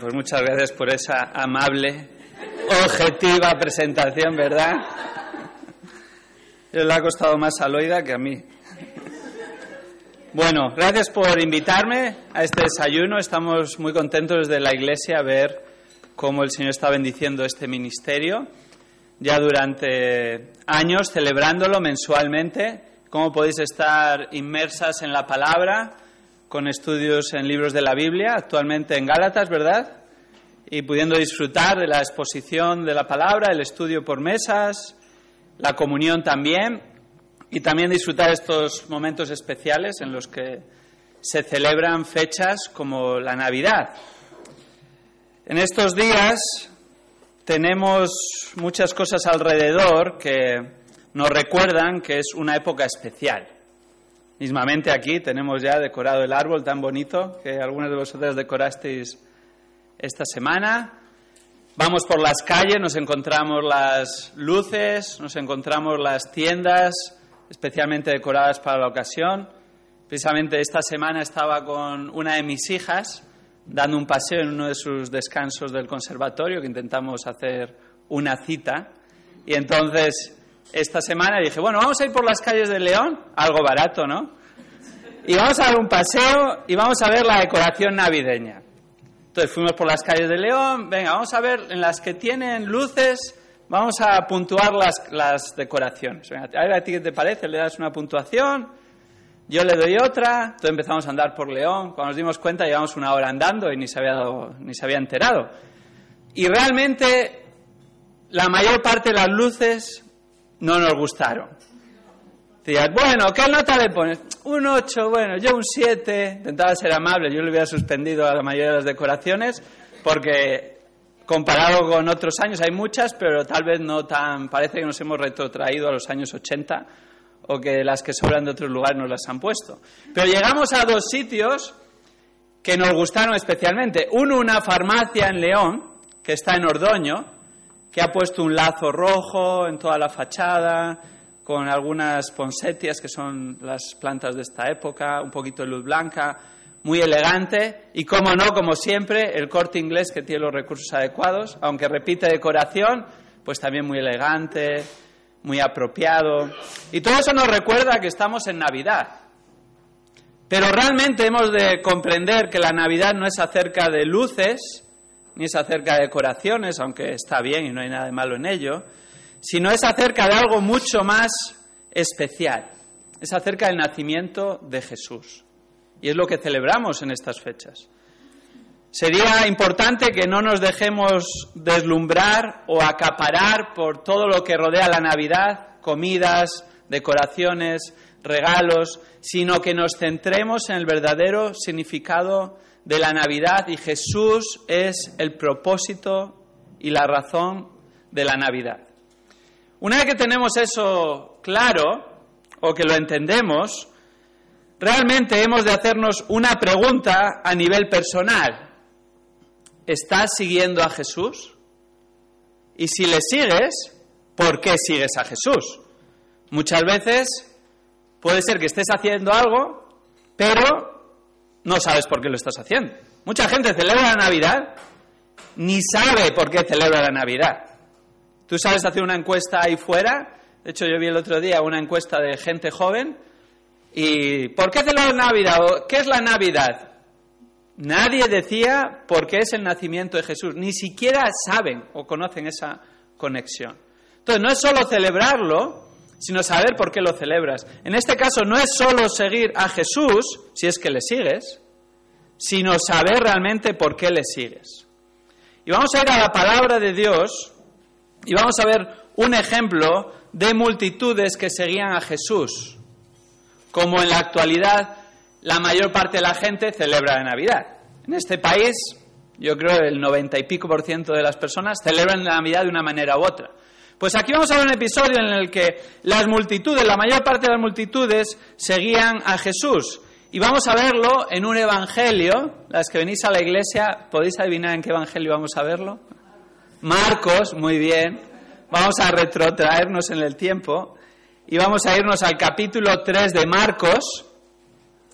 Pues muchas gracias por esa amable, objetiva presentación, ¿verdad? Le ha costado más a Loida que a mí. Bueno, gracias por invitarme a este desayuno. Estamos muy contentos desde la Iglesia a ver cómo el Señor está bendiciendo este ministerio. Ya durante años celebrándolo mensualmente, cómo podéis estar inmersas en la palabra con estudios en libros de la Biblia, actualmente en Gálatas, ¿verdad? Y pudiendo disfrutar de la exposición de la palabra, el estudio por mesas, la comunión también, y también disfrutar estos momentos especiales en los que se celebran fechas como la Navidad. En estos días tenemos muchas cosas alrededor que nos recuerdan que es una época especial. Mismamente aquí tenemos ya decorado el árbol tan bonito que algunos de vosotros decorasteis esta semana. Vamos por las calles, nos encontramos las luces, nos encontramos las tiendas especialmente decoradas para la ocasión. Precisamente esta semana estaba con una de mis hijas dando un paseo en uno de sus descansos del conservatorio, que intentamos hacer una cita. Y entonces esta semana dije, bueno, vamos a ir por las calles de León, algo barato, ¿no? Y vamos a dar un paseo y vamos a ver la decoración navideña. Entonces fuimos por las calles de León, venga, vamos a ver en las que tienen luces, vamos a puntuar las, las decoraciones. Venga, a ver a ti qué te parece, le das una puntuación, yo le doy otra, entonces empezamos a andar por León, cuando nos dimos cuenta llevamos una hora andando y ni se había, dado, ni se había enterado. Y realmente la mayor parte de las luces no nos gustaron. Decías, bueno, ¿qué nota le pones? Un 8, bueno, yo un 7. Intentaba ser amable, yo le hubiera suspendido a la mayoría de las decoraciones porque comparado con otros años hay muchas, pero tal vez no tan. Parece que nos hemos retrotraído a los años 80 o que las que sobran de otros lugares nos las han puesto. Pero llegamos a dos sitios que nos gustaron especialmente. Uno, una farmacia en León, que está en Ordoño, que ha puesto un lazo rojo en toda la fachada, con algunas ponsetias, que son las plantas de esta época, un poquito de luz blanca, muy elegante, y como no, como siempre, el corte inglés que tiene los recursos adecuados, aunque repite decoración, pues también muy elegante, muy apropiado. Y todo eso nos recuerda que estamos en Navidad. Pero realmente hemos de comprender que la Navidad no es acerca de luces, ni es acerca de decoraciones, aunque está bien y no hay nada de malo en ello, sino es acerca de algo mucho más especial. Es acerca del nacimiento de Jesús. Y es lo que celebramos en estas fechas. Sería importante que no nos dejemos deslumbrar o acaparar por todo lo que rodea la Navidad, comidas, decoraciones, regalos, sino que nos centremos en el verdadero significado de la Navidad y Jesús es el propósito y la razón de la Navidad. Una vez que tenemos eso claro o que lo entendemos, realmente hemos de hacernos una pregunta a nivel personal. ¿Estás siguiendo a Jesús? Y si le sigues, ¿por qué sigues a Jesús? Muchas veces puede ser que estés haciendo algo, pero no sabes por qué lo estás haciendo. Mucha gente celebra la Navidad, ni sabe por qué celebra la Navidad. Tú sabes hacer una encuesta ahí fuera. De hecho, yo vi el otro día una encuesta de gente joven. ¿Y por qué celebra la Navidad? ¿Qué es la Navidad? Nadie decía por qué es el nacimiento de Jesús, ni siquiera saben o conocen esa conexión. Entonces, no es solo celebrarlo, sino saber por qué lo celebras. En este caso, no es solo seguir a Jesús, si es que le sigues, sino saber realmente por qué le sigues. Y vamos a ir a la palabra de Dios y vamos a ver un ejemplo de multitudes que seguían a Jesús, como en la actualidad la mayor parte de la gente celebra la Navidad. En este país Yo creo el noventa y pico por ciento de las personas celebran la Navidad de una manera u otra. Pues aquí vamos a ver un episodio en el que las multitudes, la mayor parte de las multitudes, seguían a Jesús. Y vamos a verlo en un evangelio. Las que venís a la iglesia, ¿podéis adivinar en qué evangelio vamos a verlo? Marcos, muy bien. Vamos a retrotraernos en el tiempo y vamos a irnos al capítulo 3 de Marcos.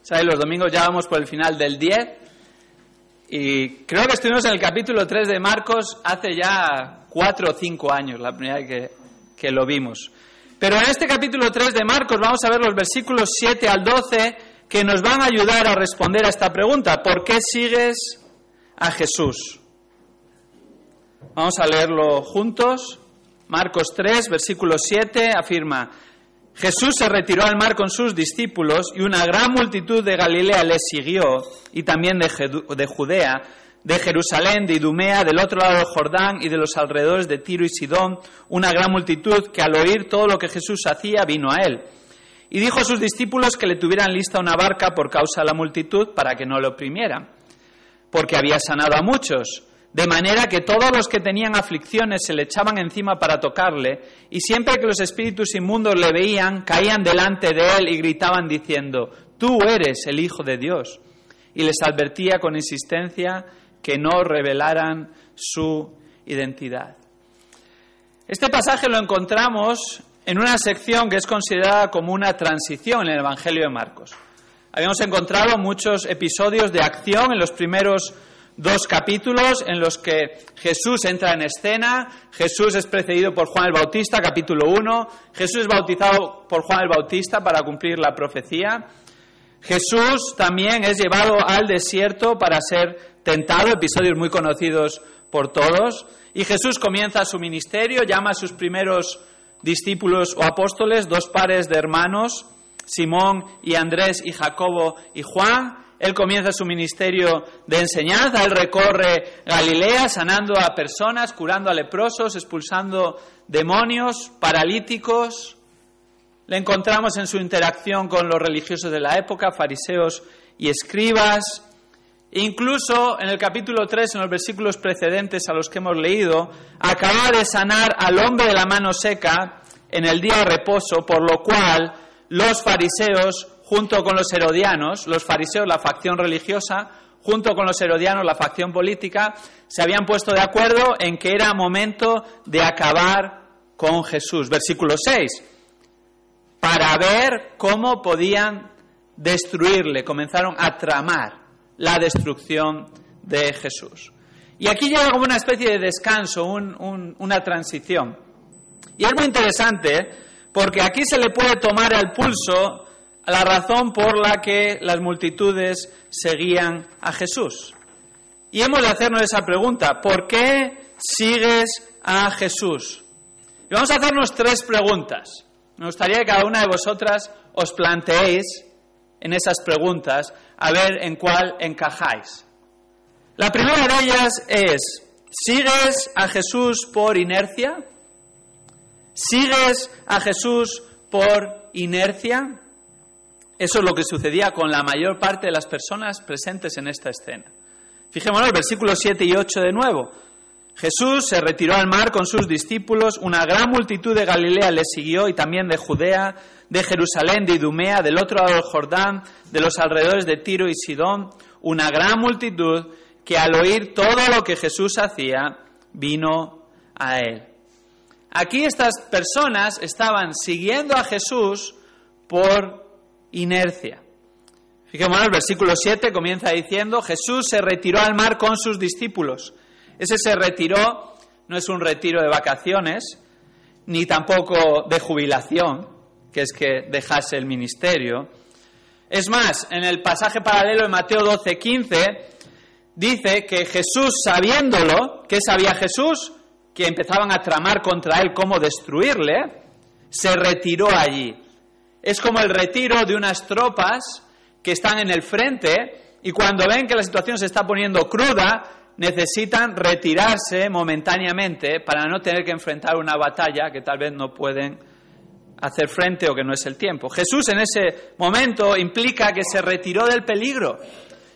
¿Sabéis? Los domingos ya vamos por el final del 10. Y creo que estuvimos en el capítulo 3 de Marcos hace ya 4 o 5 años, la primera vez que, que lo vimos. Pero en este capítulo 3 de Marcos vamos a ver los versículos 7 al 12 que nos van a ayudar a responder a esta pregunta. ¿Por qué sigues a Jesús? Vamos a leerlo juntos. Marcos 3, versículo 7 afirma, Jesús se retiró al mar con sus discípulos y una gran multitud de Galilea le siguió y también de, Judea, de Jerusalén, de Idumea, del otro lado del Jordán y de los alrededores de Tiro y Sidón, una gran multitud que al oír todo lo que Jesús hacía vino a él. Y dijo a sus discípulos que le tuvieran lista una barca por causa de la multitud para que no lo oprimieran, porque había sanado a muchos de manera que todos los que tenían aflicciones se le echaban encima para tocarle, y siempre que los espíritus inmundos le veían, caían delante de él y gritaban diciendo, Tú eres el Hijo de Dios. Y les advertía con insistencia que no revelaran su identidad. Este pasaje lo encontramos en una sección que es considerada como una transición en el Evangelio de Marcos. Habíamos encontrado muchos episodios de acción en los primeros dos capítulos en los que Jesús entra en escena, Jesús es precedido por Juan el Bautista, capítulo 1, Jesús es bautizado por Juan el Bautista para cumplir la profecía, Jesús también es llevado al desierto para ser tentado, episodios muy conocidos por todos, y Jesús comienza su ministerio, llama a sus primeros discípulos o apóstoles, dos pares de hermanos, Simón y Andrés y Jacobo y Juan, él comienza su ministerio de enseñanza, él recorre Galilea sanando a personas, curando a leprosos, expulsando demonios, paralíticos. Le encontramos en su interacción con los religiosos de la época, fariseos y escribas. Incluso en el capítulo 3, en los versículos precedentes a los que hemos leído, acaba de sanar al hombre de la mano seca en el día de reposo, por lo cual los fariseos junto con los herodianos, los fariseos, la facción religiosa, junto con los herodianos, la facción política, se habían puesto de acuerdo en que era momento de acabar con Jesús. Versículo 6. Para ver cómo podían destruirle, comenzaron a tramar la destrucción de Jesús. Y aquí llega como una especie de descanso, una transición. Y es muy interesante porque aquí se le puede tomar al pulso la razón por la que las multitudes seguían a Jesús. Y hemos de hacernos esa pregunta, ¿por qué sigues a Jesús? Y vamos a hacernos tres preguntas. Me gustaría que cada una de vosotras os planteéis en esas preguntas a ver en cuál encajáis. La primera de ellas es, ¿sigues a Jesús por inercia? ¿Sigues a Jesús por inercia? Eso es lo que sucedía con la mayor parte de las personas presentes en esta escena. Fijémonos, versículos 7 y 8 de nuevo. Jesús se retiró al mar con sus discípulos, una gran multitud de Galilea le siguió y también de Judea, de Jerusalén, de Idumea, del otro lado del Jordán, de los alrededores de Tiro y Sidón, una gran multitud que al oír todo lo que Jesús hacía, vino a él. Aquí estas personas estaban siguiendo a Jesús por inercia. Fijémonos, el versículo 7 comienza diciendo, Jesús se retiró al mar con sus discípulos. Ese se retiró no es un retiro de vacaciones, ni tampoco de jubilación, que es que dejase el ministerio. Es más, en el pasaje paralelo de Mateo 12, 15, dice que Jesús, sabiéndolo, ¿qué sabía Jesús? Que empezaban a tramar contra él cómo destruirle, se retiró allí es como el retiro de unas tropas que están en el frente y cuando ven que la situación se está poniendo cruda, necesitan retirarse momentáneamente para no tener que enfrentar una batalla que tal vez no pueden hacer frente o que no es el tiempo. Jesús en ese momento implica que se retiró del peligro,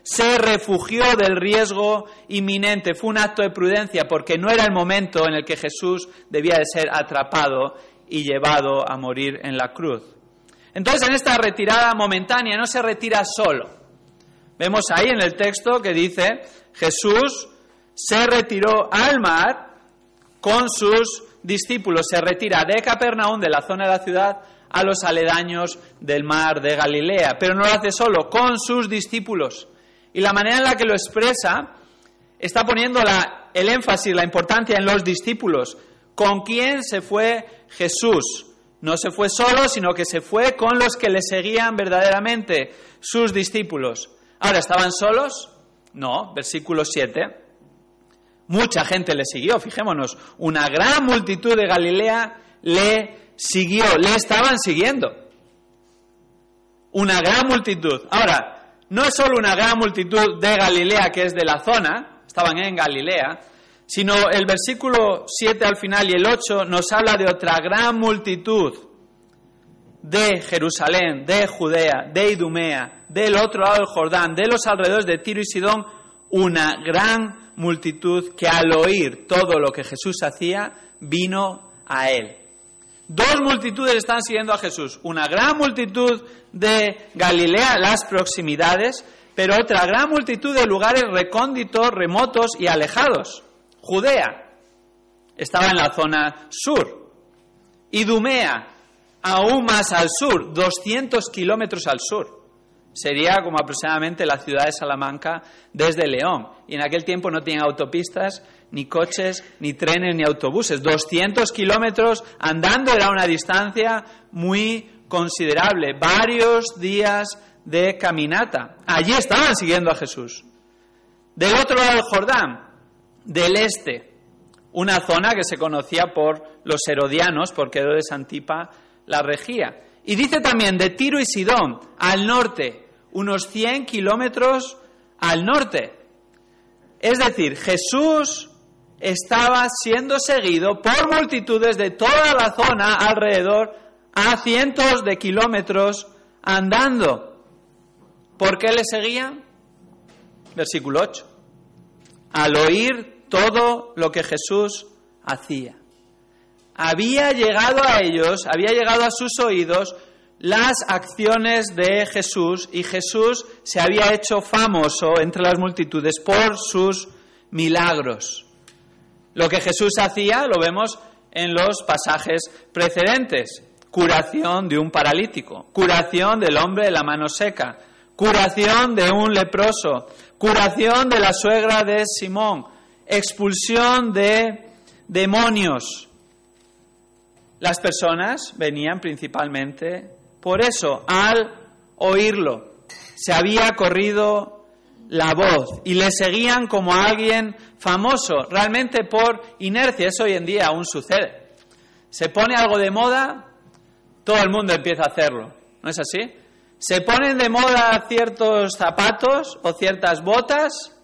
se refugió del riesgo inminente. Fue un acto de prudencia porque no era el momento en el que Jesús debía de ser atrapado y llevado a morir en la cruz. Entonces, en esta retirada momentánea no se retira solo. Vemos ahí en el texto que dice, Jesús se retiró al mar con sus discípulos, se retira de Capernaum, de la zona de la ciudad, a los aledaños del mar de Galilea, pero no lo hace solo, con sus discípulos. Y la manera en la que lo expresa está poniendo el énfasis, la importancia en los discípulos. ¿Con quién se fue Jesús? No se fue solo, sino que se fue con los que le seguían verdaderamente, sus discípulos. Ahora, ¿estaban solos? No, versículo 7. Mucha gente le siguió, fijémonos, una gran multitud de Galilea le siguió, le estaban siguiendo. Una gran multitud. Ahora, no es solo una gran multitud de Galilea que es de la zona, estaban en Galilea, sino el versículo 7 al final y el 8 nos habla de otra gran multitud de Jerusalén, de Judea, de Idumea, del otro lado del Jordán, de los alrededores de Tiro y Sidón, una gran multitud que al oír todo lo que Jesús hacía, vino a él. Dos multitudes están siguiendo a Jesús. Una gran multitud de Galilea, las proximidades, pero otra gran multitud de lugares recónditos, remotos y alejados. Judea estaba en la zona sur. Idumea, aún más al sur, 200 kilómetros al sur. Sería como aproximadamente la ciudad de Salamanca desde León. Y en aquel tiempo no tenían autopistas, ni coches, ni trenes, ni autobuses. 200 kilómetros andando era una distancia muy considerable. Varios días de caminata. Allí estaban siguiendo a Jesús. Del otro lado del Jordán, del este, una zona que se conocía por los herodianos, porque Herodes Antipa la regía. Y dice también de Tiro y Sidón, al norte, unos 100 kilómetros al norte. Es decir, Jesús estaba siendo seguido por multitudes de toda la zona alrededor a cientos de kilómetros andando. ¿Por qué le seguían? Versículo 8. Al oír todo lo que Jesús hacía. Había llegado a ellos, había llegado a sus oídos las acciones de Jesús y Jesús se había hecho famoso entre las multitudes por sus milagros. Lo que Jesús hacía lo vemos en los pasajes precedentes. Curación de un paralítico, curación del hombre de la mano seca, curación de un leproso, curación de la suegra de Simón, expulsión de demonios. Las personas venían principalmente por eso, al oírlo, se había corrido la voz y le seguían como a alguien famoso, realmente por inercia. Eso hoy en día aún sucede. Se pone algo de moda, todo el mundo empieza a hacerlo. ¿No es así? Se ponen de moda ciertos zapatos o ciertas botas,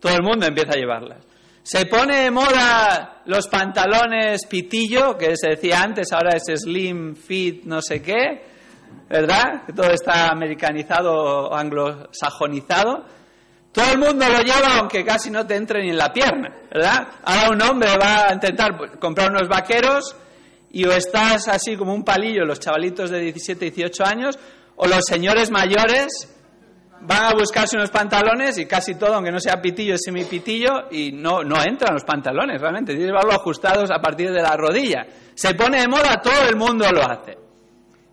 todo el mundo empieza a llevarlas. Se pone de moda los pantalones pitillo, que se decía antes, ahora es slim, fit, no sé qué, ¿verdad? Que todo está americanizado anglosajonizado. Todo el mundo lo lleva aunque casi no te entre ni en la pierna, ¿verdad? Ahora un hombre va a intentar comprar unos vaqueros y o estás así como un palillo los chavalitos de 17, 18 años o los señores mayores van a buscarse unos pantalones y casi todo, aunque no sea pitillo, es semipitillo y no, no entran los pantalones realmente. Tienes que llevarlo ajustados a partir de la rodilla. Se pone de moda, todo el mundo lo hace.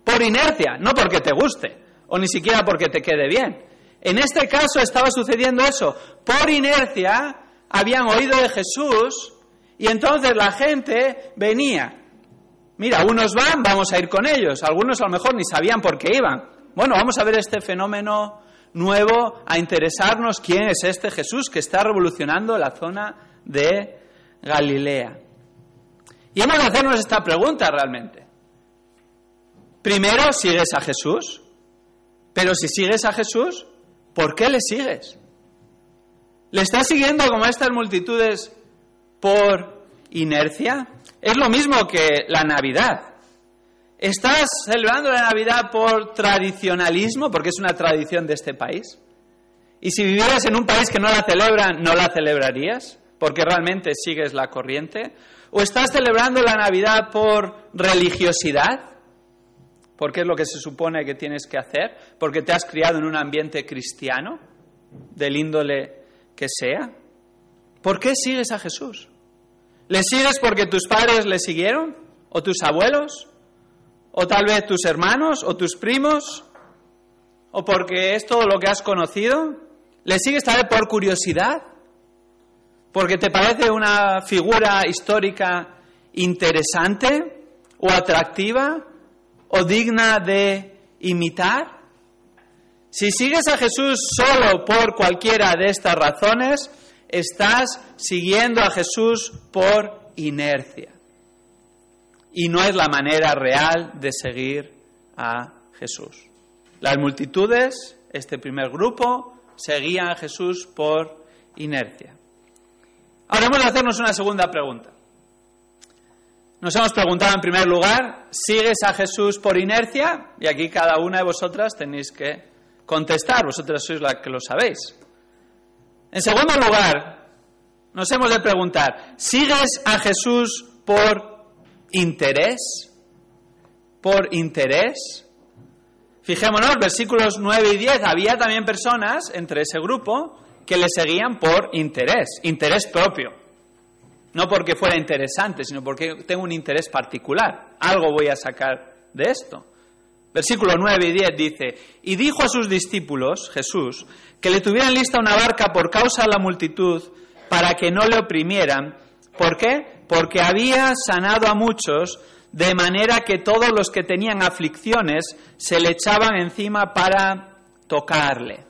Por inercia, no porque te guste, o ni siquiera porque te quede bien. En este caso estaba sucediendo eso. Por inercia habían oído de Jesús y entonces la gente venía. Mira, unos van, vamos a ir con ellos. Algunos a lo mejor ni sabían por qué iban. Bueno, vamos a ver este fenómeno nuevo, a interesarnos quién es este Jesús que está revolucionando la zona de Galilea. Y hemos de hacernos esta pregunta realmente. Primero sigues a Jesús, pero si sigues a Jesús, ¿por qué le sigues? ¿Le estás siguiendo como a estas multitudes por inercia? Es lo mismo que la Navidad. ¿Estás celebrando la Navidad por tradicionalismo, porque es una tradición de este país? Y si vivieras en un país que no la celebra, ¿no la celebrarías? Porque realmente sigues la corriente. ¿O estás celebrando la Navidad por religiosidad? Porque es lo que se supone que tienes que hacer, porque te has criado en un ambiente cristiano, del índole que sea. ¿Por qué sigues a Jesús? ¿Le sigues porque tus padres le siguieron? ¿O tus abuelos? ¿O tal vez tus hermanos? ¿O tus primos? ¿O porque es todo lo que has conocido? ¿Le sigues tal vez por curiosidad? ¿Porque te parece una figura histórica interesante o atractiva? o digna de imitar? Si sigues a Jesús solo por cualquiera de estas razones, estás siguiendo a Jesús por inercia. Y no es la manera real de seguir a Jesús. Las multitudes, este primer grupo, seguían a Jesús por inercia. Ahora vamos hacernos una segunda pregunta. Nos hemos preguntado en primer lugar, ¿sigues a Jesús por inercia? Y aquí cada una de vosotras tenéis que contestar, vosotras sois las que lo sabéis. En segundo lugar, nos hemos de preguntar, ¿sigues a Jesús por interés? ¿Por interés? Fijémonos, versículos 9 y 10, había también personas entre ese grupo que le seguían por interés, interés propio. No porque fuera interesante, sino porque tengo un interés particular. Algo voy a sacar de esto. Versículo 9 y 10 dice, y dijo a sus discípulos, Jesús, que le tuvieran lista una barca por causa de la multitud, para que no le oprimieran. ¿Por qué? Porque había sanado a muchos, de manera que todos los que tenían aflicciones se le echaban encima para tocarle.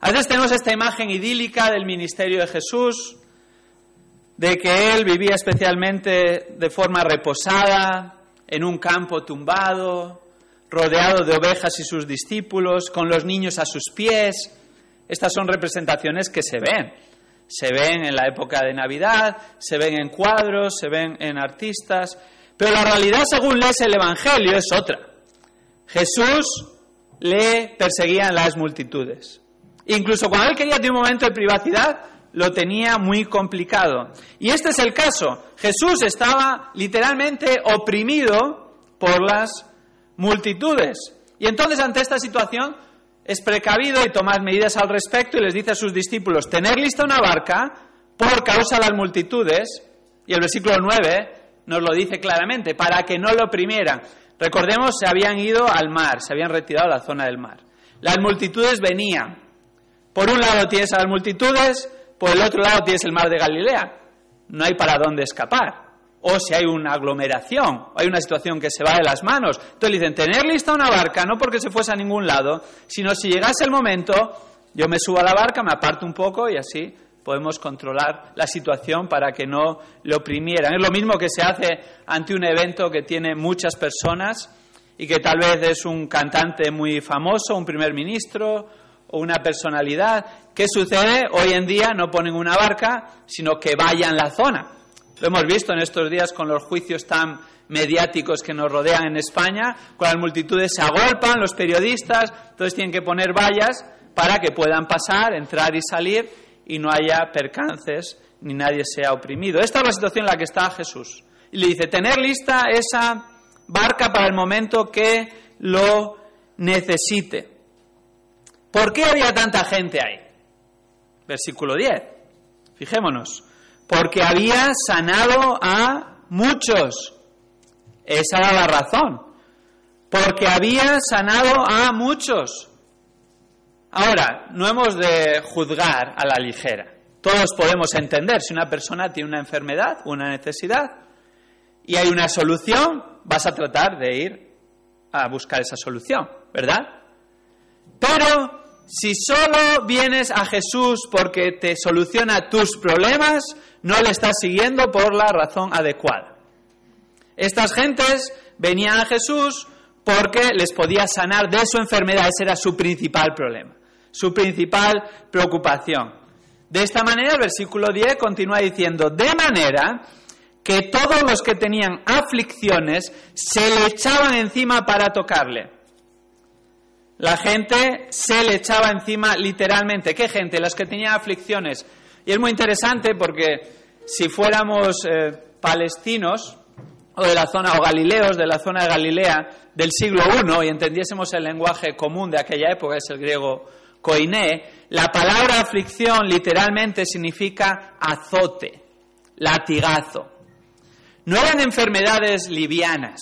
A veces tenemos esta imagen idílica del ministerio de Jesús, de que él vivía especialmente de forma reposada, en un campo tumbado, rodeado de ovejas y sus discípulos, con los niños a sus pies. Estas son representaciones que se ven. Se ven en la época de Navidad, se ven en cuadros, se ven en artistas, pero la realidad según lees el Evangelio es otra. Jesús le perseguían las multitudes. Incluso cuando él quería tener un momento de privacidad, lo tenía muy complicado. Y este es el caso. Jesús estaba literalmente oprimido por las multitudes. Y entonces ante esta situación es precavido y toma medidas al respecto y les dice a sus discípulos, tener lista una barca por causa de las multitudes, y el versículo 9 nos lo dice claramente, para que no lo oprimieran. Recordemos, se habían ido al mar, se habían retirado a la zona del mar. Las multitudes venían. Por un lado tienes a las multitudes, por el otro lado tienes el mar de Galilea. No hay para dónde escapar. O si hay una aglomeración, hay una situación que se va de las manos. Entonces dicen, tener lista una barca, no porque se fuese a ningún lado, sino si llegase el momento, yo me subo a la barca, me aparto un poco y así podemos controlar la situación para que no lo oprimieran. Es lo mismo que se hace ante un evento que tiene muchas personas y que tal vez es un cantante muy famoso, un primer ministro o una personalidad. ¿Qué sucede? Hoy en día no ponen una barca, sino que vayan la zona. Lo hemos visto en estos días con los juicios tan mediáticos que nos rodean en España, con las multitudes se agolpan, los periodistas, entonces tienen que poner vallas para que puedan pasar, entrar y salir y no haya percances ni nadie sea oprimido. Esta es la situación en la que está Jesús. Y le dice, tener lista esa barca para el momento que lo necesite. ¿Por qué había tanta gente ahí? Versículo 10. Fijémonos. Porque había sanado a muchos. Esa era la razón. Porque había sanado a muchos. Ahora, no hemos de juzgar a la ligera. Todos podemos entender si una persona tiene una enfermedad, una necesidad, y hay una solución, vas a tratar de ir a buscar esa solución, ¿verdad? Pero si solo vienes a Jesús porque te soluciona tus problemas, no le estás siguiendo por la razón adecuada. Estas gentes venían a Jesús porque les podía sanar de su enfermedad, ese era su principal problema, su principal preocupación. De esta manera, el versículo 10 continúa diciendo, de manera que todos los que tenían aflicciones se le echaban encima para tocarle. La gente se le echaba encima literalmente. ¿Qué gente? Las que tenían aflicciones. Y es muy interesante porque si fuéramos eh, palestinos o de la zona, o galileos de la zona de Galilea del siglo I y entendiésemos el lenguaje común de aquella época, es el griego koiné, la palabra aflicción literalmente significa azote, latigazo. No eran enfermedades livianas,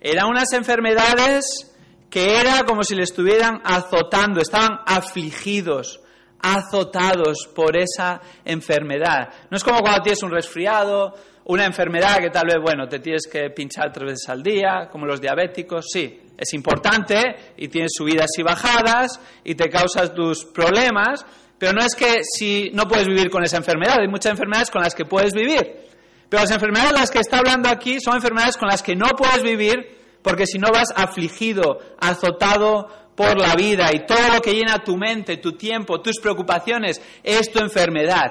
eran unas enfermedades que era como si le estuvieran azotando, estaban afligidos, azotados por esa enfermedad. No es como cuando tienes un resfriado, una enfermedad que tal vez, bueno, te tienes que pinchar tres veces al día, como los diabéticos, sí, es importante y tienes subidas y bajadas y te causas tus problemas, pero no es que si no puedes vivir con esa enfermedad, hay muchas enfermedades con las que puedes vivir. Pero las enfermedades de las que está hablando aquí son enfermedades con las que no puedes vivir porque si no vas afligido, azotado por la vida y todo lo que llena tu mente, tu tiempo, tus preocupaciones es tu enfermedad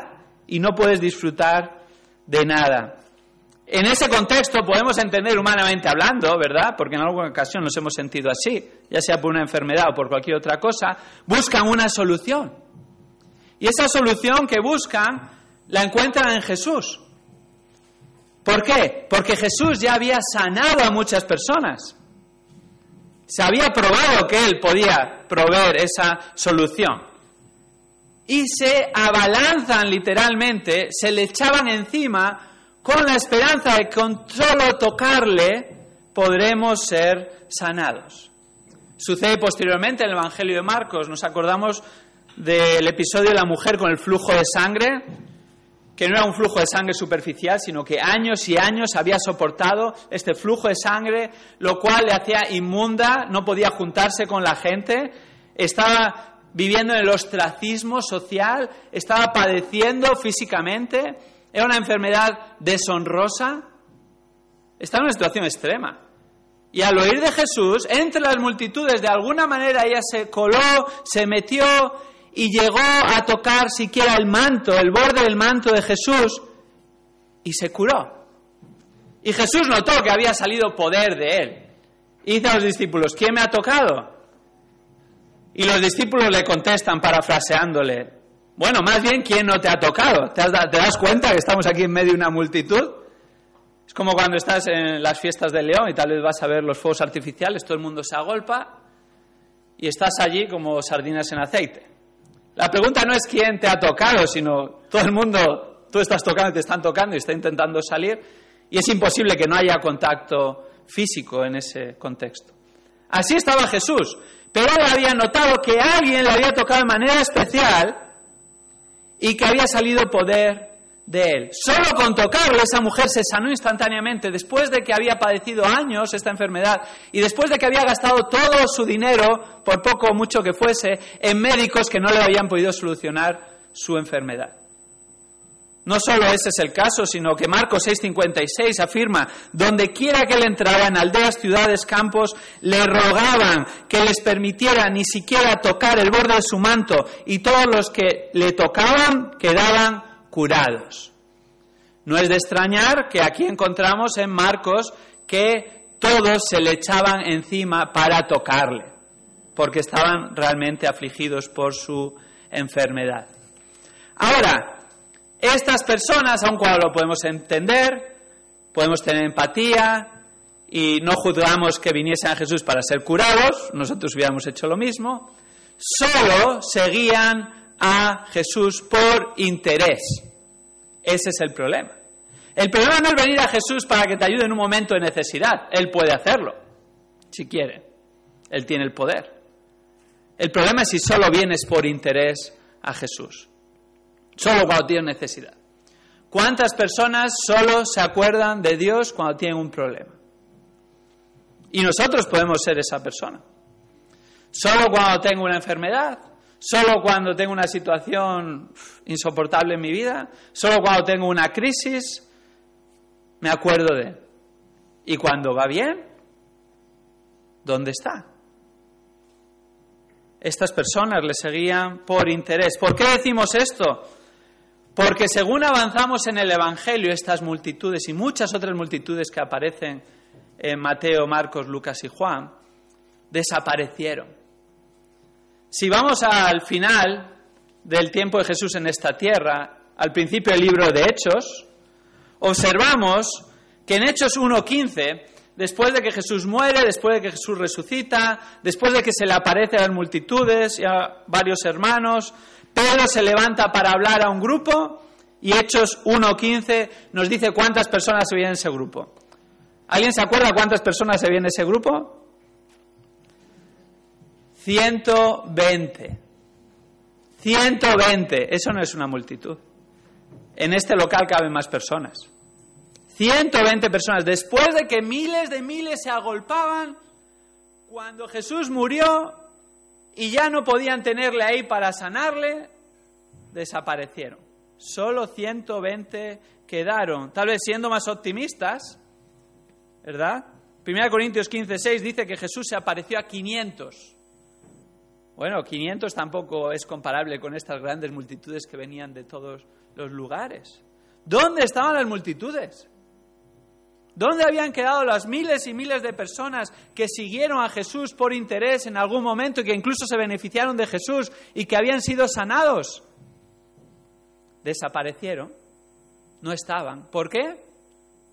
y no puedes disfrutar de nada. En ese contexto podemos entender humanamente hablando, ¿verdad? Porque en alguna ocasión nos hemos sentido así, ya sea por una enfermedad o por cualquier otra cosa, buscan una solución. Y esa solución que buscan la encuentran en Jesús. ¿Por qué? Porque Jesús ya había sanado a muchas personas. Se había probado que Él podía proveer esa solución. Y se abalanzan literalmente, se le echaban encima con la esperanza de que con solo tocarle podremos ser sanados. Sucede posteriormente en el Evangelio de Marcos. Nos acordamos del episodio de la mujer con el flujo de sangre, que no era un flujo de sangre superficial, sino que años y años había soportado este flujo de sangre, lo cual le hacía inmunda, no podía juntarse con la gente, estaba viviendo en el ostracismo social, estaba padeciendo físicamente, era una enfermedad deshonrosa, estaba en una situación extrema. Y al oír de Jesús, entre las multitudes, de alguna manera ella se coló, se metió y llegó a tocar siquiera el manto, el borde del manto de Jesús, y se curó. Y Jesús notó que había salido poder de él. Y dice a los discípulos, ¿quién me ha tocado? Y los discípulos le contestan parafraseándole, bueno, más bien, ¿quién no te ha tocado? ¿Te, ¿Te, das cuenta que estamos aquí en medio de una multitud? Es como cuando estás en las fiestas de León y tal vez vas a ver los fuegos artificiales, todo el mundo se agolpa y estás allí como sardinas en aceite. La pregunta no es quién te ha tocado, sino todo el mundo, tú estás tocando te están tocando y está intentando salir y es imposible que no haya contacto físico en ese contexto. Así estaba Jesús, pero él había notado que alguien le había tocado de manera especial y que había salido poder de él. Solo con tocarlo esa mujer se sanó instantáneamente después de que había padecido años esta enfermedad y después de que había gastado todo su dinero, por poco o mucho que fuese, en médicos que no le habían podido solucionar su enfermedad. No solo ese es el caso, sino que Marcos 6:56 afirma, donde quiera que él entraba, en aldeas, ciudades, campos, le rogaban que les permitiera ni siquiera tocar el borde de su manto, y todos los que le tocaban quedaban curados. No es de extrañar que aquí encontramos en Marcos que todos se le echaban encima para tocarle, porque estaban realmente afligidos por su enfermedad. Ahora, estas personas, aun cuando lo podemos entender, podemos tener empatía y no juzgamos que viniesen a Jesús para ser curados, nosotros hubiéramos hecho lo mismo, solo seguían a Jesús por interés. Ese es el problema. El problema no es venir a Jesús para que te ayude en un momento de necesidad. Él puede hacerlo, si quiere. Él tiene el poder. El problema es si solo vienes por interés a Jesús. Solo cuando tienes necesidad. ¿Cuántas personas solo se acuerdan de Dios cuando tienen un problema? Y nosotros podemos ser esa persona. Solo cuando tengo una enfermedad, solo cuando tengo una situación insoportable en mi vida, solo cuando tengo una crisis, me acuerdo de Él. Y cuando va bien, ¿dónde está? Estas personas le seguían por interés. ¿Por qué decimos esto? Porque según avanzamos en el Evangelio, estas multitudes y muchas otras multitudes que aparecen en Mateo, Marcos, Lucas y Juan, desaparecieron. Si vamos al final del tiempo de Jesús en esta tierra, al principio del libro de Hechos, observamos que en Hechos 1.15, después de que Jesús muere, después de que Jesús resucita, después de que se le aparece a las multitudes y a varios hermanos, Pedro se levanta para hablar a un grupo y Hechos 1.15 nos dice cuántas personas se en ese grupo. ¿Alguien se acuerda cuántas personas se en ese grupo? 120. 120. Eso no es una multitud. En este local caben más personas. 120 personas. Después de que miles de miles se agolpaban, cuando Jesús murió y ya no podían tenerle ahí para sanarle, desaparecieron. Solo 120 quedaron. Tal vez siendo más optimistas, ¿verdad? 1 Corintios 15, 6 dice que Jesús se apareció a 500. Bueno, 500 tampoco es comparable con estas grandes multitudes que venían de todos los lugares. ¿Dónde estaban las multitudes? ¿Dónde habían quedado las miles y miles de personas que siguieron a Jesús por interés en algún momento y que incluso se beneficiaron de Jesús y que habían sido sanados? Desaparecieron, no estaban. ¿Por qué?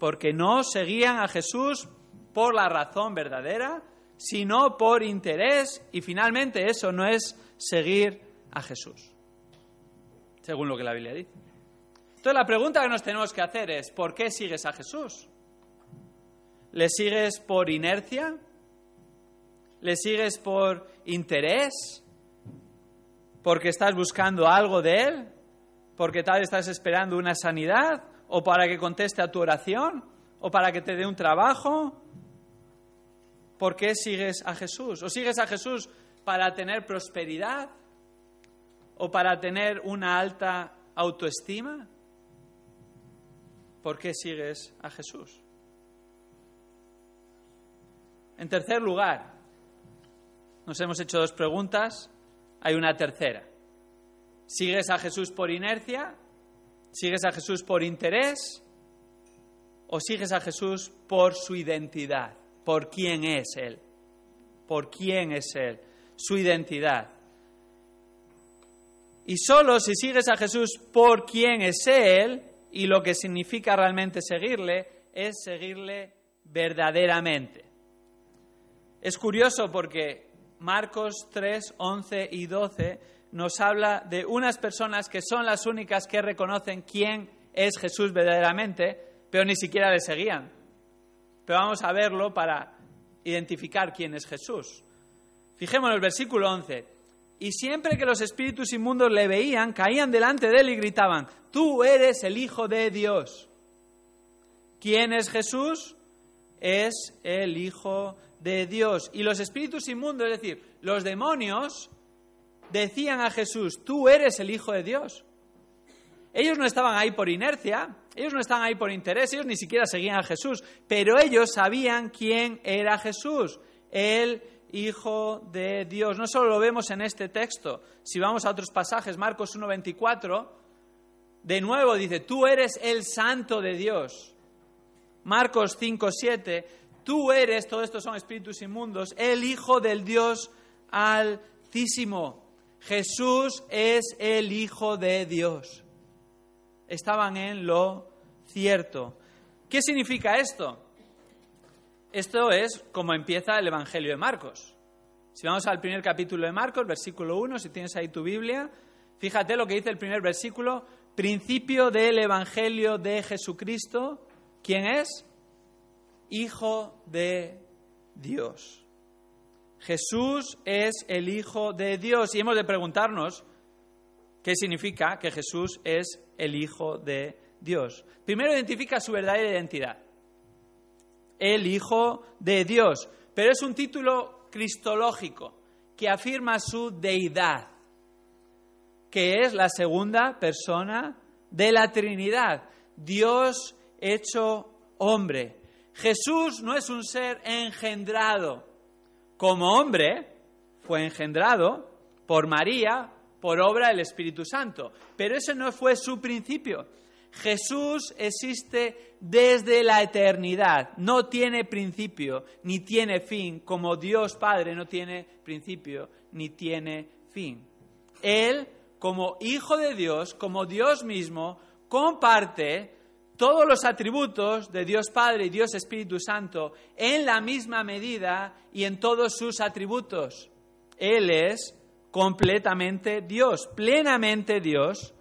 Porque no seguían a Jesús por la razón verdadera, sino por interés y finalmente eso no es seguir a Jesús, según lo que la Biblia dice. Entonces la pregunta que nos tenemos que hacer es, ¿por qué sigues a Jesús? ¿Le sigues por inercia? ¿Le sigues por interés? ¿Porque estás buscando algo de Él? ¿Porque tal estás esperando una sanidad? ¿O para que conteste a tu oración? ¿O para que te dé un trabajo? ¿Por qué sigues a Jesús? ¿O sigues a Jesús para tener prosperidad? ¿O para tener una alta autoestima? ¿Por qué sigues a Jesús? En tercer lugar, nos hemos hecho dos preguntas, hay una tercera. ¿Sigues a Jesús por inercia? ¿Sigues a Jesús por interés? ¿O sigues a Jesús por su identidad? Por quién es Él, por quién es Él, su identidad. Y solo si sigues a Jesús por quién es Él y lo que significa realmente seguirle, es seguirle verdaderamente. Es curioso porque Marcos 3, 11 y 12 nos habla de unas personas que son las únicas que reconocen quién es Jesús verdaderamente, pero ni siquiera le seguían pero vamos a verlo para identificar quién es Jesús. Fijémonos el versículo 11. Y siempre que los espíritus inmundos le veían, caían delante de él y gritaban, tú eres el Hijo de Dios. ¿Quién es Jesús? Es el Hijo de Dios. Y los espíritus inmundos, es decir, los demonios, decían a Jesús, tú eres el Hijo de Dios. Ellos no estaban ahí por inercia, ellos no estaban ahí por interés, ellos ni siquiera seguían a Jesús, pero ellos sabían quién era Jesús, el Hijo de Dios. No solo lo vemos en este texto, si vamos a otros pasajes, Marcos 1.24, de nuevo dice, tú eres el santo de Dios. Marcos 5.7, tú eres, todo esto son espíritus inmundos, el Hijo del Dios altísimo. Jesús es el Hijo de Dios estaban en lo cierto. ¿Qué significa esto? Esto es como empieza el Evangelio de Marcos. Si vamos al primer capítulo de Marcos, versículo 1, si tienes ahí tu Biblia, fíjate lo que dice el primer versículo, principio del Evangelio de Jesucristo. ¿Quién es? Hijo de Dios. Jesús es el Hijo de Dios y hemos de preguntarnos, ¿Qué significa que Jesús es el Hijo de Dios? Primero identifica su verdadera identidad. El Hijo de Dios. Pero es un título cristológico que afirma su deidad, que es la segunda persona de la Trinidad. Dios hecho hombre. Jesús no es un ser engendrado. Como hombre, fue engendrado por María, por obra del Espíritu Santo. Pero ese no fue su principio. Jesús existe desde la eternidad, no tiene principio ni tiene fin, como Dios Padre no tiene principio ni tiene fin. Él, como Hijo de Dios, como Dios mismo, comparte todos los atributos de Dios Padre y Dios Espíritu Santo en la misma medida y en todos sus atributos. Él es completamente Dios, plenamente Dios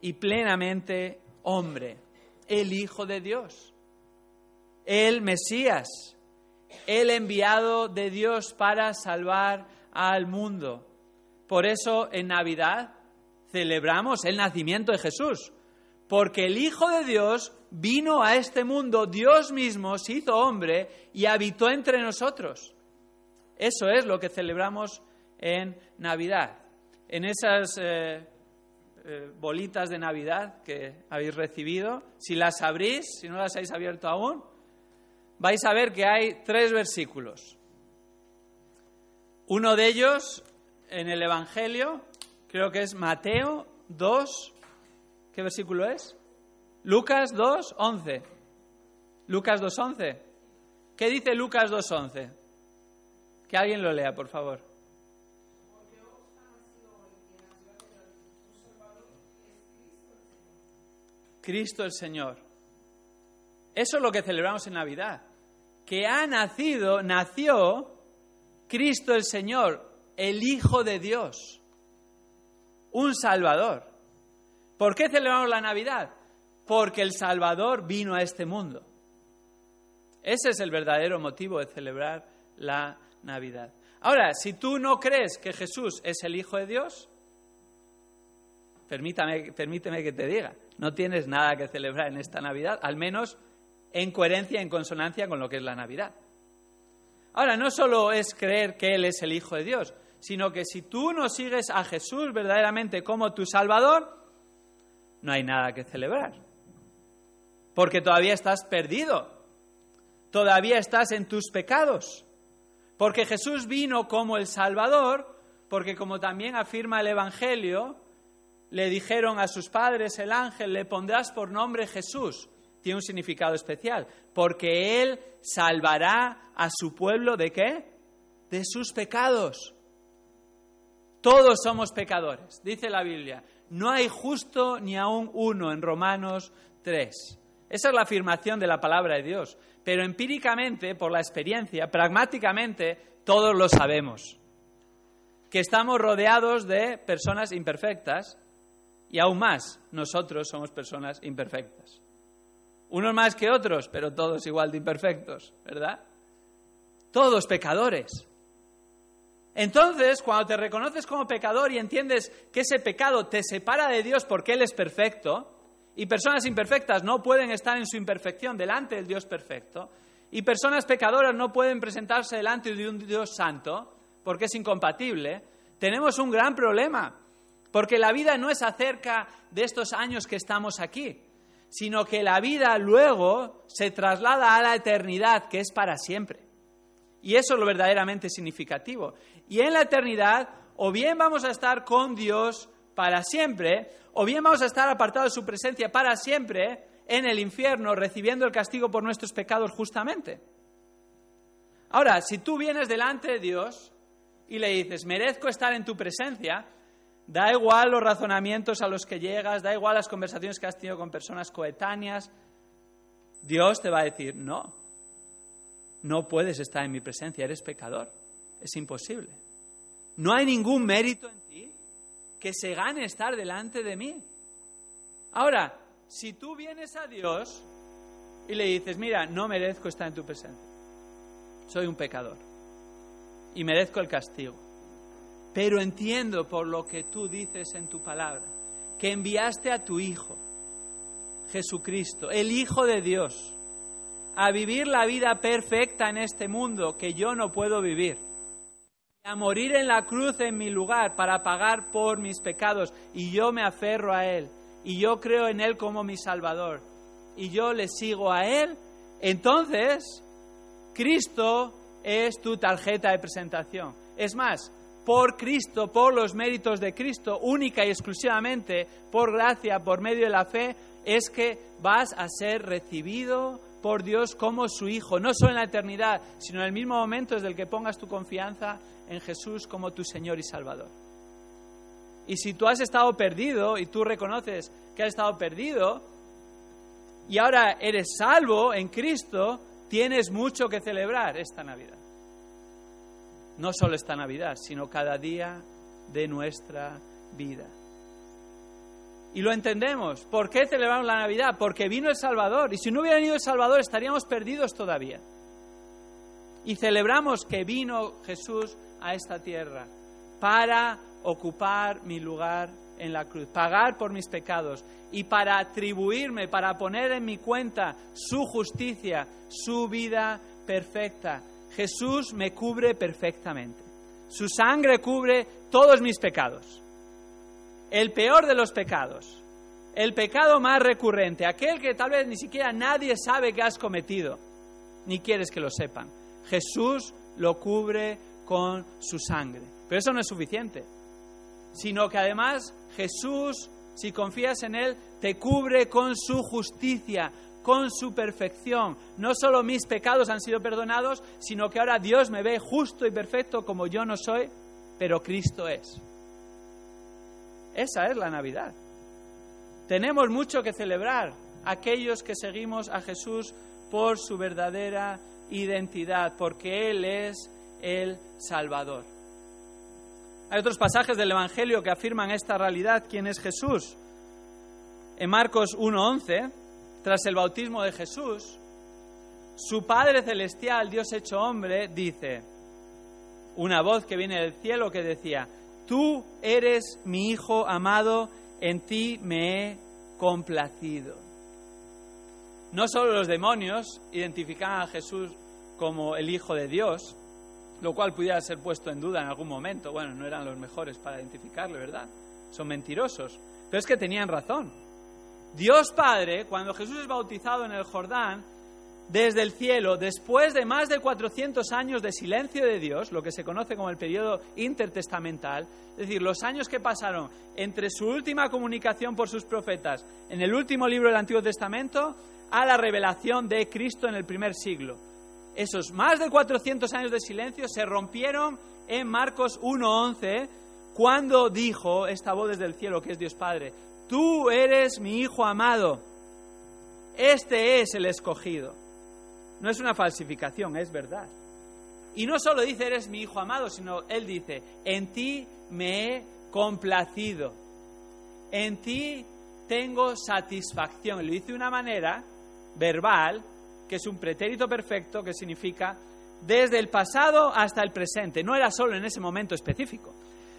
y plenamente hombre, el Hijo de Dios, el Mesías, el enviado de Dios para salvar al mundo. Por eso en Navidad celebramos el nacimiento de Jesús, porque el Hijo de Dios vino a este mundo, Dios mismo se hizo hombre y habitó entre nosotros. Eso es lo que celebramos en Navidad. En esas eh, eh, bolitas de Navidad que habéis recibido, si las abrís, si no las habéis abierto aún, vais a ver que hay tres versículos. Uno de ellos en el Evangelio, creo que es Mateo 2, ¿qué versículo es? Lucas 2, 11. Lucas 2, 11. ¿Qué dice Lucas 2, 11? Que alguien lo lea, por favor. Cristo el Señor. Eso es lo que celebramos en Navidad. Que ha nacido, nació Cristo el Señor, el Hijo de Dios, un Salvador. ¿Por qué celebramos la Navidad? Porque el Salvador vino a este mundo. Ese es el verdadero motivo de celebrar la Navidad. Ahora, si tú no crees que Jesús es el Hijo de Dios, permítame, permíteme que te diga, no tienes nada que celebrar en esta Navidad, al menos en coherencia, en consonancia con lo que es la Navidad. Ahora, no solo es creer que Él es el Hijo de Dios, sino que si tú no sigues a Jesús verdaderamente como tu Salvador, no hay nada que celebrar. Porque todavía estás perdido, todavía estás en tus pecados. Porque Jesús vino como el Salvador, porque como también afirma el Evangelio, le dijeron a sus padres, el ángel, le pondrás por nombre Jesús. Tiene un significado especial, porque Él salvará a su pueblo de qué? De sus pecados. Todos somos pecadores, dice la Biblia. No hay justo ni aún uno en Romanos 3. Esa es la afirmación de la palabra de Dios. Pero empíricamente, por la experiencia, pragmáticamente, todos lo sabemos. Que estamos rodeados de personas imperfectas y aún más, nosotros somos personas imperfectas. Unos más que otros, pero todos igual de imperfectos, ¿verdad? Todos pecadores. Entonces, cuando te reconoces como pecador y entiendes que ese pecado te separa de Dios porque Él es perfecto, y personas imperfectas no pueden estar en su imperfección delante del Dios perfecto, y personas pecadoras no pueden presentarse delante de un Dios santo porque es incompatible, tenemos un gran problema. Porque la vida no es acerca de estos años que estamos aquí, sino que la vida luego se traslada a la eternidad, que es para siempre. Y eso es lo verdaderamente significativo. Y en la eternidad, o bien vamos a estar con Dios para siempre, o bien vamos a estar apartados de su presencia para siempre en el infierno, recibiendo el castigo por nuestros pecados justamente. Ahora, si tú vienes delante de Dios y le dices, merezco estar en tu presencia, Da igual los razonamientos a los que llegas, da igual las conversaciones que has tenido con personas coetáneas. Dios te va a decir, no, no puedes estar en mi presencia, eres pecador. Es imposible. No hay ningún mérito en ti que se gane estar delante de mí. Ahora, si tú vienes a Dios y le dices, mira, no merezco estar en tu presencia, soy un pecador y merezco el castigo pero entiendo por lo que tú dices en tu palabra, que enviaste a tu Hijo, Jesucristo, el Hijo de Dios, a vivir la vida perfecta en este mundo que yo no puedo vivir, a morir en la cruz en mi lugar para pagar por mis pecados, y yo me aferro a Él, y yo creo en Él como mi Salvador, y yo le sigo a Él, entonces Cristo es tu tarjeta de presentación. Es más, por Cristo, por los méritos de Cristo, única y exclusivamente por gracia, por medio de la fe, es que vas a ser recibido por Dios como su Hijo, no solo en la eternidad, sino en el mismo momento desde el que pongas tu confianza en Jesús como tu Señor y Salvador. Y si tú has estado perdido y tú reconoces que has estado perdido y ahora eres salvo en Cristo, tienes mucho que celebrar esta Navidad. No solo esta Navidad, sino cada día de nuestra vida. Y lo entendemos. ¿Por qué celebramos la Navidad? Porque vino el Salvador. Y si no hubiera venido el Salvador, estaríamos perdidos todavía. Y celebramos que vino Jesús a esta tierra para ocupar mi lugar en la cruz, pagar por mis pecados y para atribuirme, para poner en mi cuenta su justicia, su vida perfecta. Jesús me cubre perfectamente. Su sangre cubre todos mis pecados el peor de los pecados, el pecado más recurrente, aquel que tal vez ni siquiera nadie sabe que has cometido, ni quieres que lo sepan. Jesús lo cubre con su sangre. Pero eso no es suficiente, sino que además Jesús, si confías en Él, te cubre con su justicia, con su perfección. No solo mis pecados han sido perdonados, sino que ahora Dios me ve justo y perfecto como yo no soy, pero Cristo es. Esa es la Navidad. Tenemos mucho que celebrar aquellos que seguimos a Jesús por su verdadera identidad, porque Él es el Salvador. Hay otros pasajes del Evangelio que afirman esta realidad, quién es Jesús. En Marcos 1.11, tras el bautismo de Jesús, su Padre Celestial, Dios hecho hombre, dice, una voz que viene del cielo que decía, Tú eres mi Hijo amado, en ti me he complacido. No solo los demonios identificaban a Jesús como el Hijo de Dios, lo cual pudiera ser puesto en duda en algún momento. Bueno, no eran los mejores para identificarle, ¿verdad? Son mentirosos. Pero es que tenían razón. Dios Padre, cuando Jesús es bautizado en el Jordán, desde el cielo, después de más de 400 años de silencio de Dios, lo que se conoce como el periodo intertestamental, es decir, los años que pasaron entre su última comunicación por sus profetas en el último libro del Antiguo Testamento a la revelación de Cristo en el primer siglo. Esos más de 400 años de silencio se rompieron en Marcos 1.11 cuando dijo esta voz desde el cielo, que es Dios Padre, tú eres mi Hijo amado, este es el escogido. No es una falsificación, es verdad. Y no solo dice, eres mi hijo amado, sino él dice, en ti me he complacido, en ti tengo satisfacción. Lo dice de una manera verbal, que es un pretérito perfecto, que significa desde el pasado hasta el presente. No era solo en ese momento específico,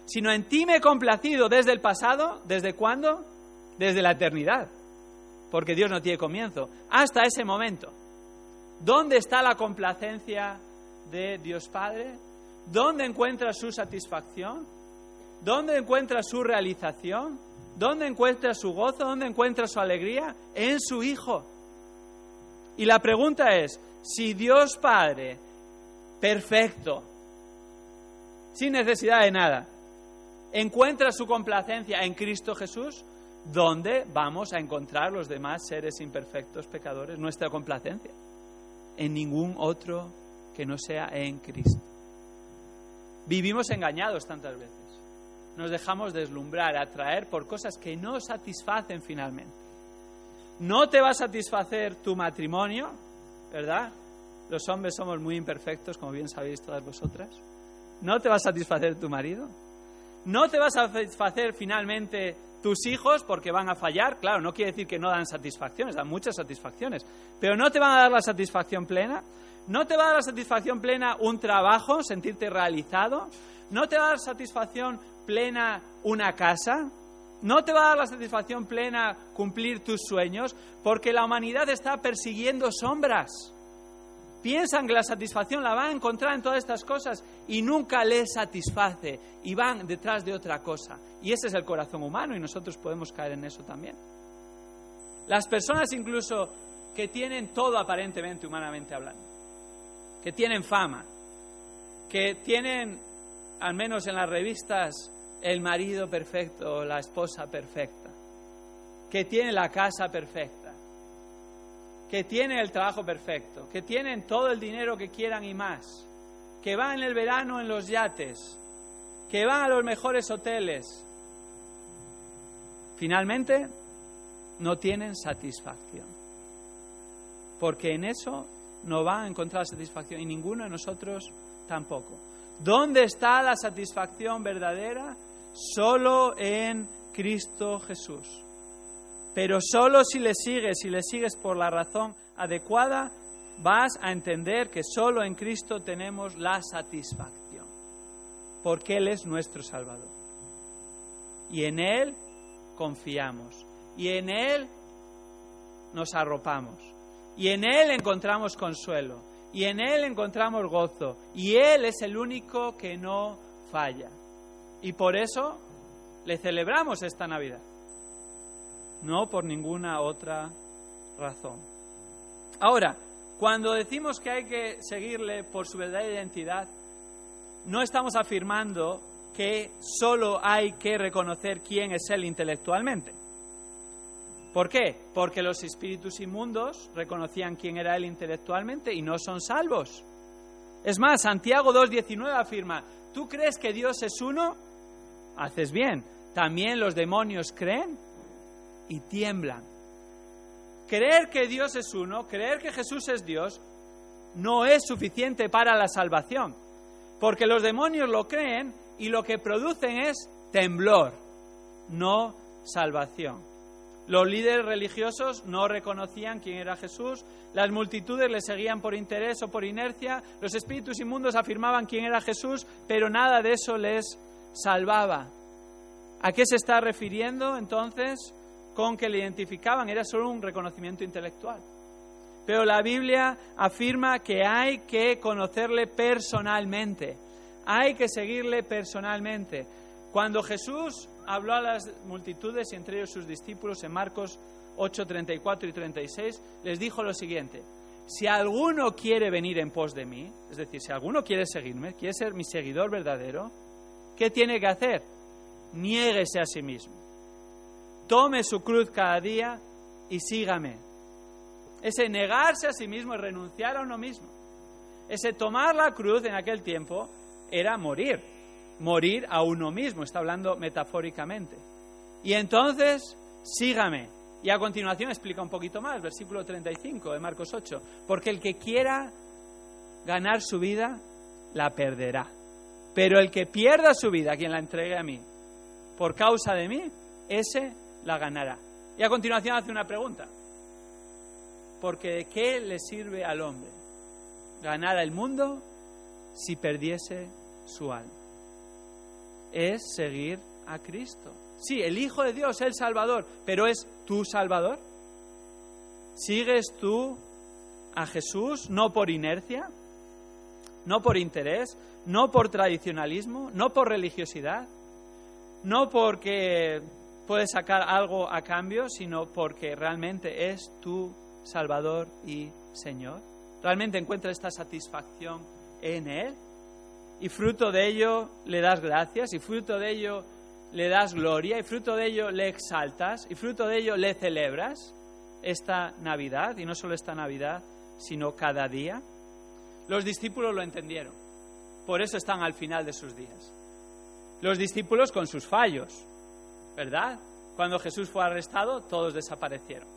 sino en ti me he complacido desde el pasado, ¿desde cuándo? Desde la eternidad, porque Dios no tiene comienzo, hasta ese momento. ¿Dónde está la complacencia de Dios Padre? ¿Dónde encuentra su satisfacción? ¿Dónde encuentra su realización? ¿Dónde encuentra su gozo? ¿Dónde encuentra su alegría? En su Hijo. Y la pregunta es, si Dios Padre, perfecto, sin necesidad de nada, encuentra su complacencia en Cristo Jesús, ¿dónde vamos a encontrar los demás seres imperfectos, pecadores, nuestra complacencia? en ningún otro que no sea en Cristo. Vivimos engañados tantas veces. Nos dejamos deslumbrar, atraer por cosas que no satisfacen finalmente. No te va a satisfacer tu matrimonio, ¿verdad? Los hombres somos muy imperfectos, como bien sabéis todas vosotras. No te va a satisfacer tu marido. No te va a satisfacer finalmente tus hijos porque van a fallar. Claro, no quiere decir que no dan satisfacciones, dan muchas satisfacciones. Pero no te van a dar la satisfacción plena. No te va a dar la satisfacción plena un trabajo, sentirte realizado. No te va a dar satisfacción plena una casa. No te va a dar la satisfacción plena cumplir tus sueños porque la humanidad está persiguiendo sombras piensan que la satisfacción la van a encontrar en todas estas cosas y nunca les satisface y van detrás de otra cosa. Y ese es el corazón humano y nosotros podemos caer en eso también. Las personas incluso que tienen todo aparentemente humanamente hablando, que tienen fama, que tienen, al menos en las revistas, el marido perfecto, la esposa perfecta, que tienen la casa perfecta que tienen el trabajo perfecto, que tienen todo el dinero que quieran y más, que van en el verano en los yates, que van a los mejores hoteles, finalmente no tienen satisfacción. Porque en eso no va a encontrar satisfacción y ninguno de nosotros tampoco. ¿Dónde está la satisfacción verdadera? Solo en Cristo Jesús. Pero solo si le sigues, si le sigues por la razón adecuada, vas a entender que solo en Cristo tenemos la satisfacción, porque Él es nuestro Salvador. Y en Él confiamos, y en Él nos arropamos, y en Él encontramos consuelo, y en Él encontramos gozo, y Él es el único que no falla. Y por eso le celebramos esta Navidad, no por ninguna otra razón. Ahora, cuando decimos que hay que seguirle por su verdadera identidad, no estamos afirmando que solo hay que reconocer quién es Él intelectualmente. ¿Por qué? Porque los espíritus inmundos reconocían quién era Él intelectualmente y no son salvos. Es más, Santiago 2.19 afirma, ¿tú crees que Dios es uno? Haces bien. También los demonios creen y tiemblan. Creer que Dios es uno, creer que Jesús es Dios, no es suficiente para la salvación, porque los demonios lo creen y lo que producen es temblor, no salvación. Los líderes religiosos no reconocían quién era Jesús, las multitudes le seguían por interés o por inercia, los espíritus inmundos afirmaban quién era Jesús, pero nada de eso les salvaba. ¿A qué se está refiriendo entonces? Con que le identificaban era solo un reconocimiento intelectual. Pero la Biblia afirma que hay que conocerle personalmente, hay que seguirle personalmente. Cuando Jesús habló a las multitudes y entre ellos sus discípulos en Marcos 8, 34 y 36, les dijo lo siguiente, si alguno quiere venir en pos de mí, es decir, si alguno quiere seguirme, quiere ser mi seguidor verdadero, ¿qué tiene que hacer? Niéguese a sí mismo tome su cruz cada día y sígame. Ese negarse a sí mismo renunciar a uno mismo. Ese tomar la cruz en aquel tiempo era morir, morir a uno mismo, está hablando metafóricamente. Y entonces, sígame. Y a continuación explica un poquito más, versículo 35 de Marcos 8, porque el que quiera ganar su vida, la perderá. Pero el que pierda su vida, quien la entregue a mí, por causa de mí, ese la ganará. Y a continuación hace una pregunta. Porque ¿de qué le sirve al hombre ganar el mundo si perdiese su alma? Es seguir a Cristo. Sí, el Hijo de Dios, el Salvador, pero ¿es tu Salvador? ¿Sigues tú a Jesús no por inercia, no por interés, no por tradicionalismo, no por religiosidad, no porque puedes sacar algo a cambio, sino porque realmente es tu Salvador y Señor. Realmente encuentras esta satisfacción en Él y fruto de ello le das gracias y fruto de ello le das gloria y fruto de ello le exaltas y fruto de ello le celebras esta Navidad y no solo esta Navidad, sino cada día. Los discípulos lo entendieron, por eso están al final de sus días. Los discípulos con sus fallos, ¿verdad? Cuando Jesús fue arrestado, todos desaparecieron.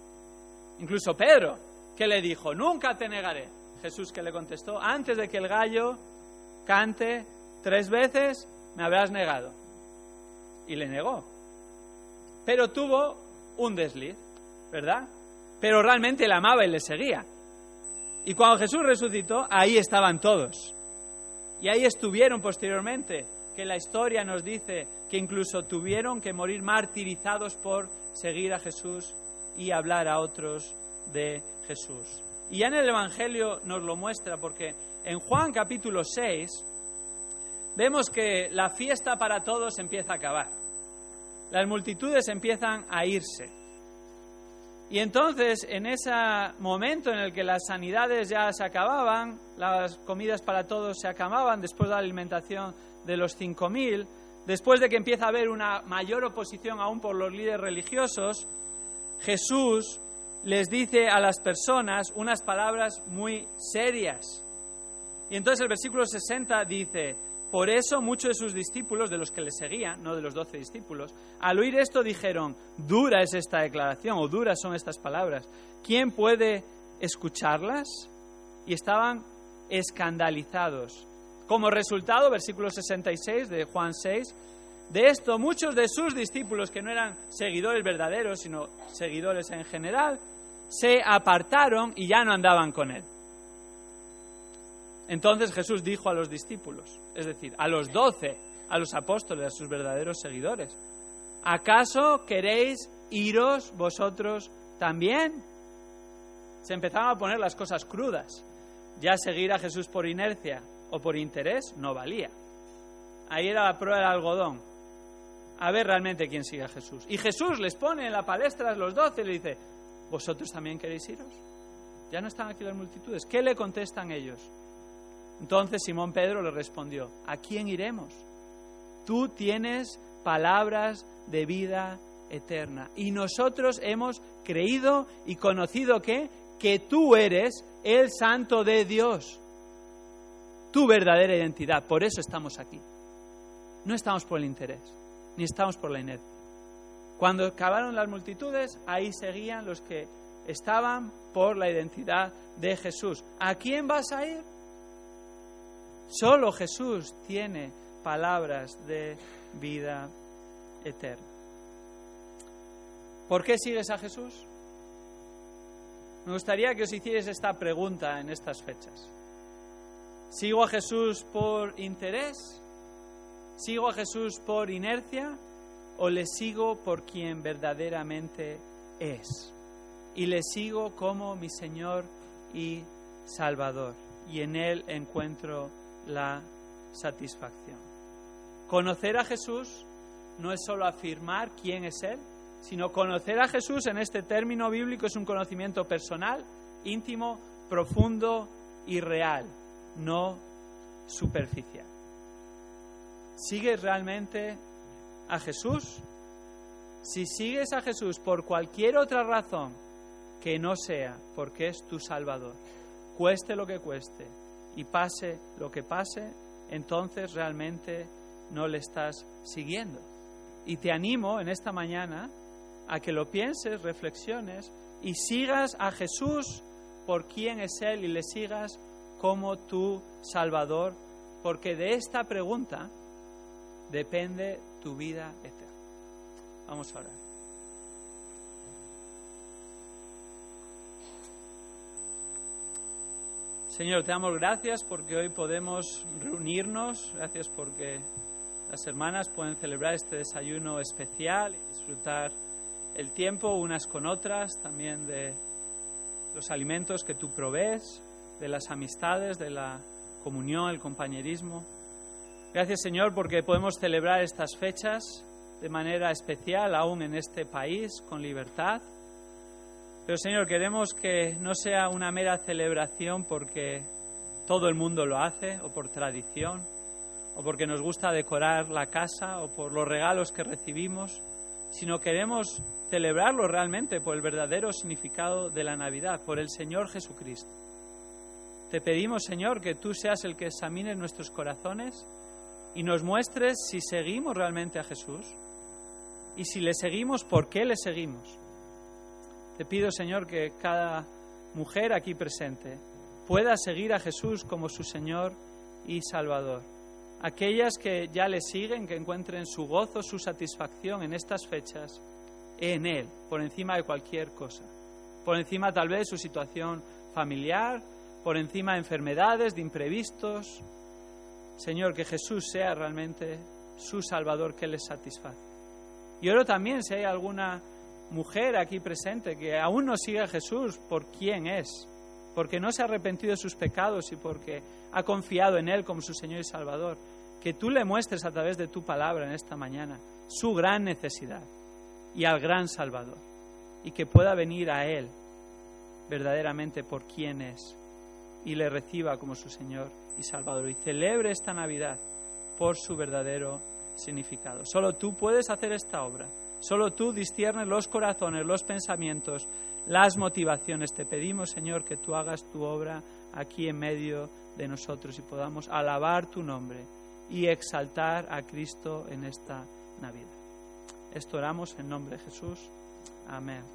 Incluso Pedro, que le dijo, nunca te negaré. Jesús que le contestó, antes de que el gallo cante tres veces, me habrás negado. Y le negó. Pero tuvo un desliz, ¿verdad? Pero realmente le amaba y le seguía. Y cuando Jesús resucitó, ahí estaban todos. Y ahí estuvieron posteriormente que la historia nos dice que incluso tuvieron que morir martirizados por seguir a Jesús y hablar a otros de Jesús. Y ya en el Evangelio nos lo muestra porque en Juan capítulo 6 vemos que la fiesta para todos empieza a acabar. Las multitudes empiezan a irse. Y entonces, en ese momento en el que las sanidades ya se acababan, las comidas para todos se acababan después de la alimentación de los 5.000, después de que empieza a haber una mayor oposición aún por los líderes religiosos, Jesús les dice a las personas unas palabras muy serias. Y entonces el versículo 60 dice, Por eso muchos de sus discípulos, de los que le seguían, no de los doce discípulos, al oír esto dijeron, dura es esta declaración o duras son estas palabras. ¿Quién puede escucharlas? Y estaban escandalizados. Como resultado, versículo 66 de Juan 6, de esto muchos de sus discípulos, que no eran seguidores verdaderos, sino seguidores en general, se apartaron y ya no andaban con él. Entonces Jesús dijo a los discípulos, es decir, a los doce, a los apóstoles, a sus verdaderos seguidores, ¿acaso queréis iros vosotros también? Se empezaban a poner las cosas crudas. Ya seguir a Jesús por inercia o por interés no valía. Ahí era la prueba del algodón. A ver realmente quién sigue a Jesús. Y Jesús les pone en la palestra a los doce y le dice, ¿vosotros también queréis iros? Ya no están aquí las multitudes. ¿Qué le contestan ellos? Entonces Simón Pedro le respondió, ¿a quién iremos? Tú tienes palabras de vida eterna. Y nosotros hemos creído y conocido que, que tú eres el santo de Dios. Tu verdadera identidad. Por eso estamos aquí. No estamos por el interés, ni estamos por la inercia. Cuando acabaron las multitudes, ahí seguían los que estaban por la identidad de Jesús. ¿A quién vas a ir? Solo Jesús tiene palabras de vida eterna. ¿Por qué sigues a Jesús? Me gustaría que os hicierais esta pregunta en estas fechas. ¿Sigo a Jesús por interés? ¿Sigo a Jesús por inercia? ¿O le sigo por quien verdaderamente es? Y le sigo como mi Señor y Salvador. Y en Él encuentro la satisfacción. Conocer a Jesús no es solo afirmar quién es Él, sino conocer a Jesús en este término bíblico es un conocimiento personal, íntimo, profundo y real, no superficial. ¿Sigues realmente a Jesús? Si sigues a Jesús por cualquier otra razón que no sea porque es tu Salvador, cueste lo que cueste, y pase lo que pase, entonces realmente no le estás siguiendo. Y te animo en esta mañana a que lo pienses, reflexiones y sigas a Jesús por quién es Él y le sigas como tu Salvador, porque de esta pregunta depende tu vida eterna. Vamos a orar. Señor, te damos gracias porque hoy podemos reunirnos, gracias porque las hermanas pueden celebrar este desayuno especial y disfrutar el tiempo unas con otras, también de los alimentos que tú provees, de las amistades, de la comunión, el compañerismo. Gracias Señor porque podemos celebrar estas fechas de manera especial aún en este país con libertad pero Señor, queremos que no sea una mera celebración porque todo el mundo lo hace o por tradición o porque nos gusta decorar la casa o por los regalos que recibimos, sino queremos celebrarlo realmente por el verdadero significado de la Navidad, por el Señor Jesucristo. Te pedimos, Señor, que tú seas el que examine nuestros corazones y nos muestres si seguimos realmente a Jesús y si le seguimos, por qué le seguimos te pido, Señor, que cada mujer aquí presente pueda seguir a Jesús como su Señor y Salvador. Aquellas que ya le siguen, que encuentren su gozo, su satisfacción en estas fechas en Él, por encima de cualquier cosa. Por encima tal vez de su situación familiar, por encima de enfermedades, de imprevistos. Señor, que Jesús sea realmente su Salvador que les satisface. Y oro también si hay alguna mujer aquí presente que aún no sigue a Jesús por quién es, porque no se ha arrepentido de sus pecados y porque ha confiado en Él como su Señor y Salvador, que tú le muestres a través de tu palabra en esta mañana su gran necesidad y al gran Salvador, y que pueda venir a Él verdaderamente por quién es y le reciba como su Señor y Salvador y celebre esta Navidad por su verdadero significado. Solo tú puedes hacer esta obra Solo tú disciernes los corazones, los pensamientos, las motivaciones. Te pedimos, Señor, que tú hagas tu obra aquí en medio de nosotros y podamos alabar tu nombre y exaltar a Cristo en esta Navidad. Esto oramos en nombre de Jesús. Amén.